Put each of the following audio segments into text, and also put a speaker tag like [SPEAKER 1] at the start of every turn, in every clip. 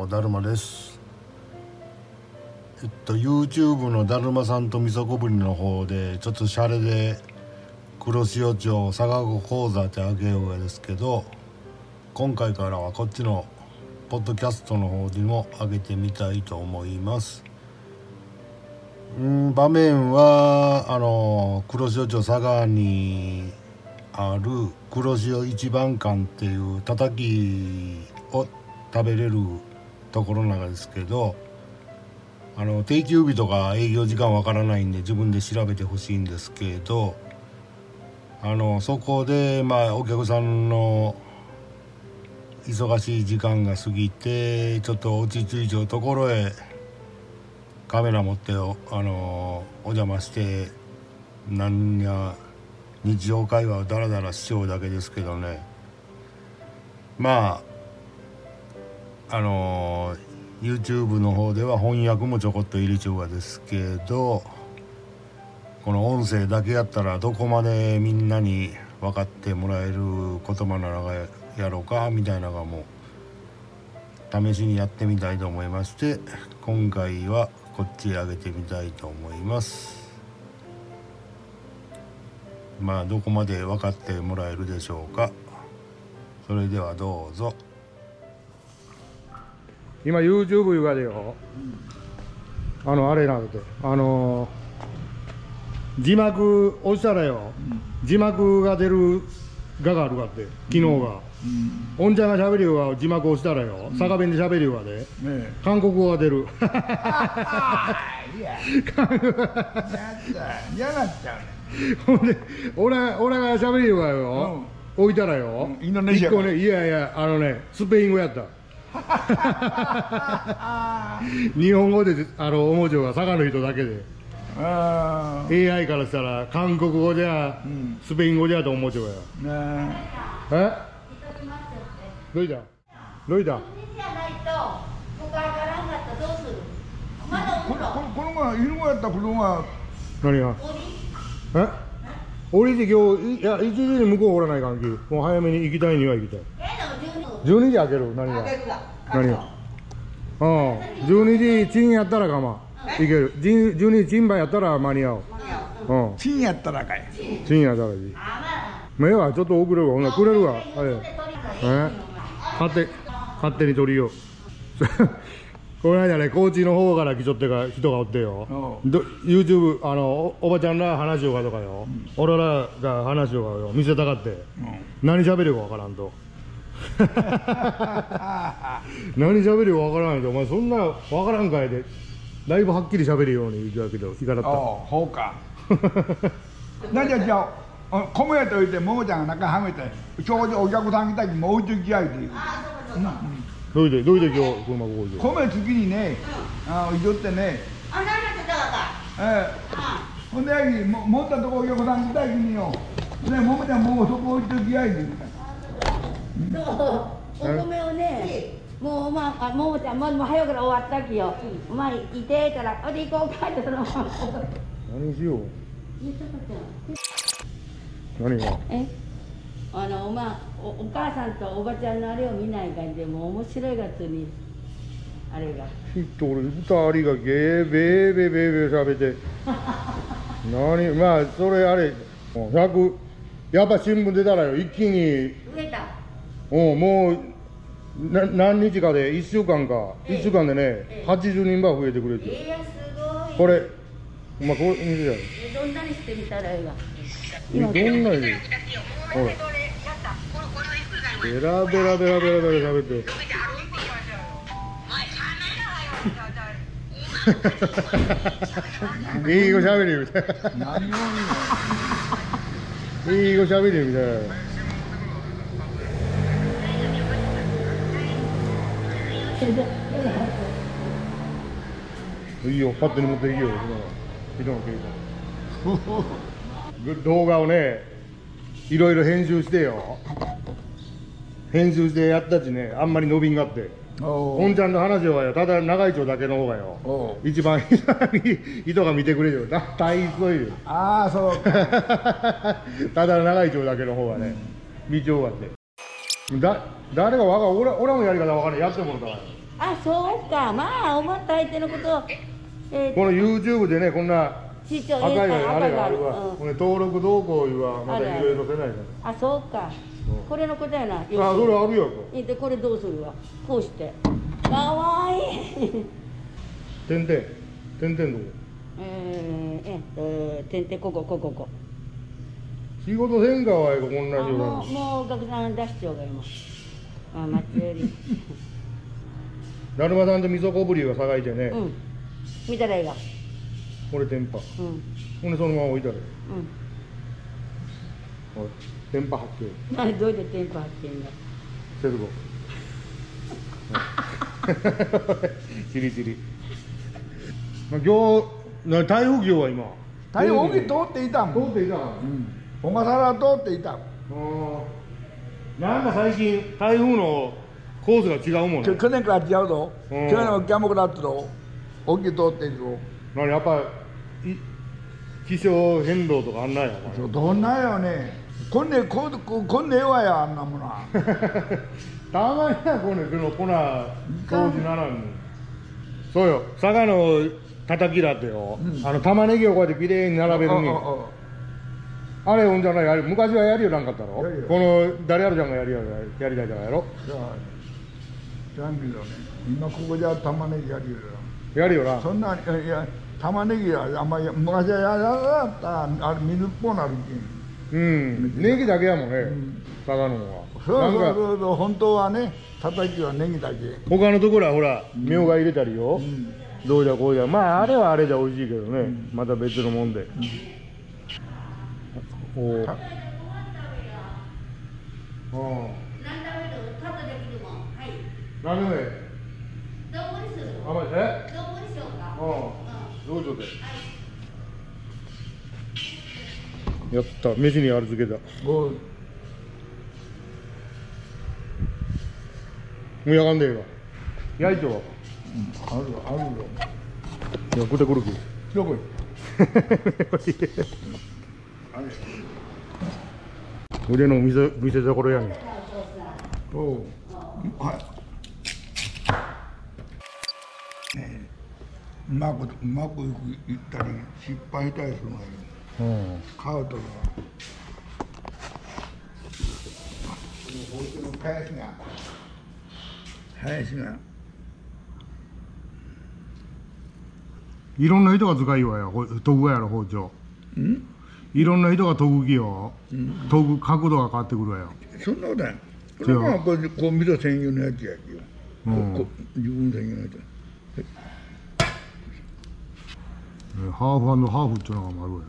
[SPEAKER 1] もだるまです。えっと YouTube のだるまさんとみそこぶりの方でちょっとシャレで黒潮町佐賀子講座ってあげようがですけど今回からはこっちのポッドキャストの方でも上げてみたいと思います。うん場面はあの黒潮町佐賀にある黒潮一番館っていうたたきを食べれるところなんですけどあの定休日とか営業時間わからないんで自分で調べてほしいんですけどあのそこでまあお客さんの忙しい時間が過ぎてちょっと落ち着いちゃうところへカメラ持っておあのお邪魔してなんや日常会話をダラダラしちゃうだけですけどね。まああの YouTube の方では翻訳もちょこっと入れちゃうがですけどこの音声だけやったらどこまでみんなに分かってもらえる言葉なのかやろうかみたいなのがもう試しにやってみたいと思いまして今回はこっちへ上げてみたいと思います。まあどこまで分かってもらえるでしょうかそれではどうぞ今 YouTube 言うがでよ、あのあれなんてあの字幕押したらよ、字幕が出る画があるかって機能が、おん。ちゃんが喋るよが字幕押したらよ、佐賀弁で喋るよがで、
[SPEAKER 2] ね
[SPEAKER 1] 韓国語が出る。
[SPEAKER 2] や。なっちゃうね。
[SPEAKER 1] ほんで俺俺が喋るわよ、置いたらよ、
[SPEAKER 2] うんインドネシア
[SPEAKER 1] 一個ねいやいやあのねスペイン語やった日本語であのおもちょが佐賀の人だけで。AI からしたら韓国語じゃ、
[SPEAKER 2] ん。
[SPEAKER 1] スペイン語じゃと思うちょがや。
[SPEAKER 2] ね
[SPEAKER 1] え。どういたどういた
[SPEAKER 3] じゃないと、こ
[SPEAKER 2] のが犬やったらこのが
[SPEAKER 1] 何が？え？俺で今日いや1時に向こうおらない関係もう早めに行きたいには行きたい12時開ける？何が？何が？うん。12時チンやったら我慢いける。じん12時チンバやったら間に合う。う。ん。
[SPEAKER 2] チンやったらかい。
[SPEAKER 1] チンやったらいい。目はちょっと遅れるわほんならくれるわ。はいえ？勝手勝手に取りよう。この間ね高知の方から来ちょってか人がおってよ。ど YouTube あのおおばちゃんら話しようかとかよ、俺らが話しようかよ。見せたかって、何喋るかわからんと何喋るかわからないとお前そんなわからんかいでだいぶはっきり喋るように言うけどいかだった
[SPEAKER 2] ああ、ほうか。なじゃじゃあ、米やといて、ももちゃんが中はめて、ちょうどお客さん来たき、もう置いときやいて言う。
[SPEAKER 1] どういてどういて今日車ここ
[SPEAKER 2] 米次にね、ああ、いとってね、
[SPEAKER 3] あ、なんだってだか
[SPEAKER 2] ええ。ほんでやき、も持ったとこお客さん来たきによ。ね、ももちゃんもうそこ置いときやいて言うた。
[SPEAKER 3] そう、お米をね、もうまあ、あももちゃん、もうもう早くから終わったきよ。お前、いてから、おで行こうかって、その。
[SPEAKER 1] 何しよう。何が？
[SPEAKER 3] え？あのまあおお母さんとおばちゃんのあれを見ない感じでもう面白いがつにあれが。
[SPEAKER 1] きっと俺二人がゲーベーベーベーベー喋って何まあそれあれ100やっぱ新聞出たらよ一気に
[SPEAKER 3] 増えた
[SPEAKER 1] うんもうな何日かで1週間か
[SPEAKER 3] ええ。
[SPEAKER 1] 1週間でね
[SPEAKER 3] ええ。
[SPEAKER 1] 80人ば増えてくれて
[SPEAKER 3] いやすごい。
[SPEAKER 1] これお前これ見てたよ
[SPEAKER 3] えどんなにしてみたらいいわ
[SPEAKER 1] どんなに。ほらベラベラベラベラベラ喋って。英語喋るみたいな。英語喋るみたいないいよ勝手に持っていけよ人の携帯動画をねいろいろ編集してよ。編集してやったちねあんまり伸びんがって。
[SPEAKER 2] お
[SPEAKER 1] 本ちゃんの話はよただ長い町だけの方がよ。一番 人が見てくれるよ。な大急いで
[SPEAKER 2] ああそう。か
[SPEAKER 1] ただ長い町だけの方がね見ちゃうがってだ誰がわか俺俺もやり方わからんやってもらったわよ
[SPEAKER 3] あそうか。まあ思った相手のことをえ？
[SPEAKER 1] この YouTube でねこんな赤いあれがあるわ、
[SPEAKER 3] うん。
[SPEAKER 1] これ登録動向いうはまたいろいろせないか
[SPEAKER 3] あそうか。
[SPEAKER 1] う。ん
[SPEAKER 3] これのことやな。
[SPEAKER 1] らあそれあるよ。
[SPEAKER 3] えでこれどうするわ？こうして。かわいい。
[SPEAKER 1] 点々点々のとこ？
[SPEAKER 3] えー、えっと点々ここここここ
[SPEAKER 1] 仕事せんかわいここんな
[SPEAKER 3] あ
[SPEAKER 1] に
[SPEAKER 3] もうもうお客さん出しちゃうが今あ松より
[SPEAKER 1] だるまさんと味噌こぶりが栄えてね、
[SPEAKER 3] うん。見たらいいが
[SPEAKER 1] これ天パ
[SPEAKER 3] うん。
[SPEAKER 1] ほんでそのまま置いたら
[SPEAKER 3] うん。
[SPEAKER 1] おい天パ発見。
[SPEAKER 3] まあどうやってテンポ発見が
[SPEAKER 1] 節子チリチリ。まあ今日な台風業は今。
[SPEAKER 2] 太陽帯通っていたもん、
[SPEAKER 1] 通っていた。の
[SPEAKER 2] うん、小笠原通っていた。
[SPEAKER 1] なんか最近台風のコースが違うもんね。
[SPEAKER 2] 去去年から違うぞ、
[SPEAKER 1] うん。
[SPEAKER 2] 去年はキャモクラットと大きい通っているぞ
[SPEAKER 1] 何やっぱい気象変動とかあんなんや
[SPEAKER 2] どんなんよね。こんねこうここんねえわやあんなものは。
[SPEAKER 1] 前 たまにやこれその粉掃除ならんの。そうよ。佐賀の叩きだってよ、
[SPEAKER 2] うん。
[SPEAKER 1] あの玉ねぎをこうやってきれいに並べるに
[SPEAKER 2] あああ
[SPEAKER 1] あれほんじゃないやる昔はやりよらんかったろ？この誰やるちゃんがやりややりたいからやろ？
[SPEAKER 2] じゃあじゃあけどね今ここじゃ玉ねぎやるよ
[SPEAKER 1] やるよな
[SPEAKER 2] そんないや玉ねぎはあんまり昔はやらなかった。あれ水っぽなるけん
[SPEAKER 1] うん。ネギだけやもんね、
[SPEAKER 2] ん。
[SPEAKER 1] 佐賀のは。
[SPEAKER 2] そうそうそう。そう本当はね叩きはネギだけ。
[SPEAKER 1] 他のところはほらみょうが入れたりよ、
[SPEAKER 2] うん。
[SPEAKER 1] どうじゃこうじゃ。まああれはあれで美味しいけどね、また別のもんで、おお
[SPEAKER 2] た
[SPEAKER 1] ああ。あ
[SPEAKER 3] うか。
[SPEAKER 1] ああ。どうぞでやった。飯にある漬けだ。
[SPEAKER 2] もう
[SPEAKER 1] もうやがんでええわ。焼いては
[SPEAKER 2] あるあるよ
[SPEAKER 1] いや食ってくるき
[SPEAKER 2] どこへ
[SPEAKER 1] 腕の見せ見せ所やねん。
[SPEAKER 2] おう。はい。ねえ。うまくうまくいったり失敗したりする。のよ
[SPEAKER 1] うん
[SPEAKER 2] 買うときは林が。林が。
[SPEAKER 1] いろんな人が使いようや。ほ研ぐやろ包丁。
[SPEAKER 2] ん？
[SPEAKER 1] いろんな人が研ぐきよ
[SPEAKER 2] うん。
[SPEAKER 1] 研ぐ角度が変わってくるわよ。
[SPEAKER 2] そんなことない。これはこうこう水専用のやつやきよ、
[SPEAKER 1] うん。
[SPEAKER 2] 自分専用のやつ。
[SPEAKER 1] えハーフハーフっていうのがあるわよ。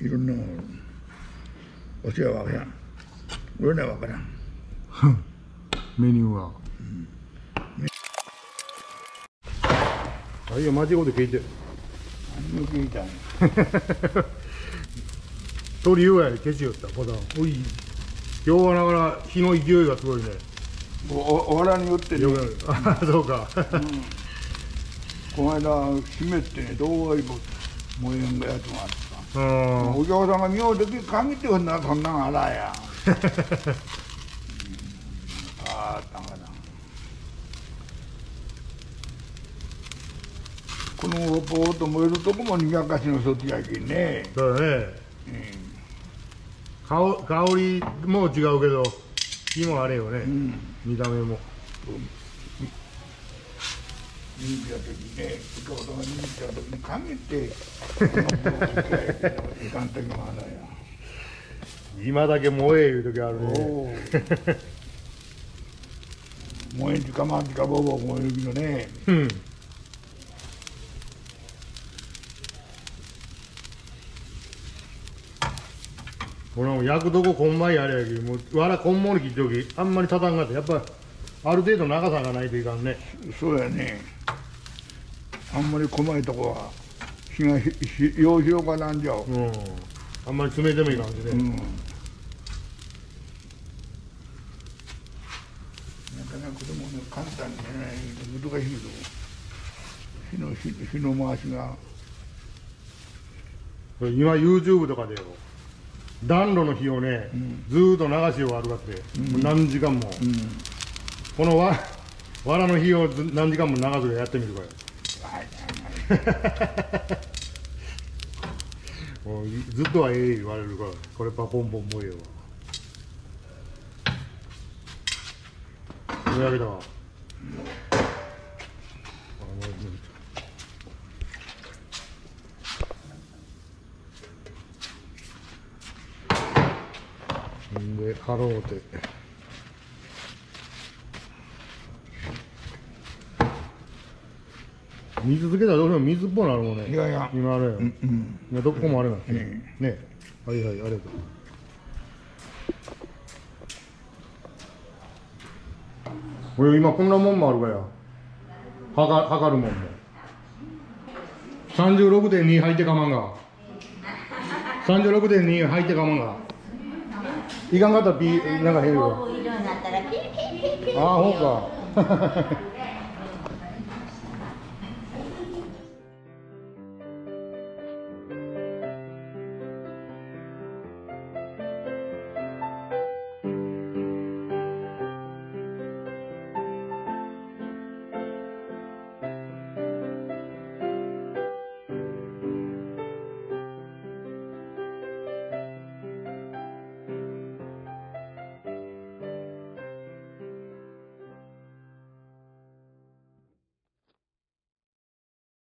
[SPEAKER 2] いろんなものお世話わからん。俺らわからん。
[SPEAKER 1] メニューは、あいや間違うて聞いて
[SPEAKER 2] 何を聞いたん
[SPEAKER 1] 鳥言うやで消しよったボタン。おい今日はながら火の勢いがすごいね。
[SPEAKER 2] おおおらによってね
[SPEAKER 1] よ。くなるあそうか。
[SPEAKER 2] この間閉めてね動画にも燃えんがやつがあった。
[SPEAKER 1] うん。
[SPEAKER 2] お客さんが見ようとき限ってこんなそんなんあらや うんあったんかなこのポーッと燃えるとこもにぎやかしの一つやけんね。
[SPEAKER 1] そうだね、香香りも違うけど火もあれよね、
[SPEAKER 2] うん。
[SPEAKER 1] 見た目も。
[SPEAKER 2] 人気や時にねお客さん。が人気や時に限ってかん。ときもあらや
[SPEAKER 1] 今だけ燃えいう時あるね
[SPEAKER 2] 燃えん。ちかまん。ちかぼうぼう燃えるけどね
[SPEAKER 1] うんこれもう焼くとここんまいあれやけどもうわらこんもり切っておきあんまり畳んがってやっぱある程度長さがないといかんね。
[SPEAKER 2] そうやね。あんまり細いとこは火がひひよう広がなんじゃう。
[SPEAKER 1] うん。あんまり詰めてもいかんしね、
[SPEAKER 2] うん。なかなかでもね簡単にね難しいぞ。火の火火の回しが。
[SPEAKER 1] 今 YouTube とかでよ暖炉の火をね、
[SPEAKER 2] ん。
[SPEAKER 1] ずーっと流し終わるかって、もう何時間も、
[SPEAKER 2] うん。
[SPEAKER 1] このわわらの火をず何時間も長くやってみるから もうずっとはええ言われるからこれパポンポンもええわ上げたわあもうんでハローて。水つけたらどうしても水っぽくなるもんね。
[SPEAKER 2] いやいや。
[SPEAKER 1] 今あれよ、
[SPEAKER 2] うんうん。
[SPEAKER 1] いやどこもあれなんですね、ね。はいはいありがとう。これ今こんなもんもあるからはか測るもんも36.2入ってかまんが。36.2入ってかまんがいかんかったらピーなんか変よ
[SPEAKER 3] 以上になったらピーピーピーピー
[SPEAKER 1] ああほうか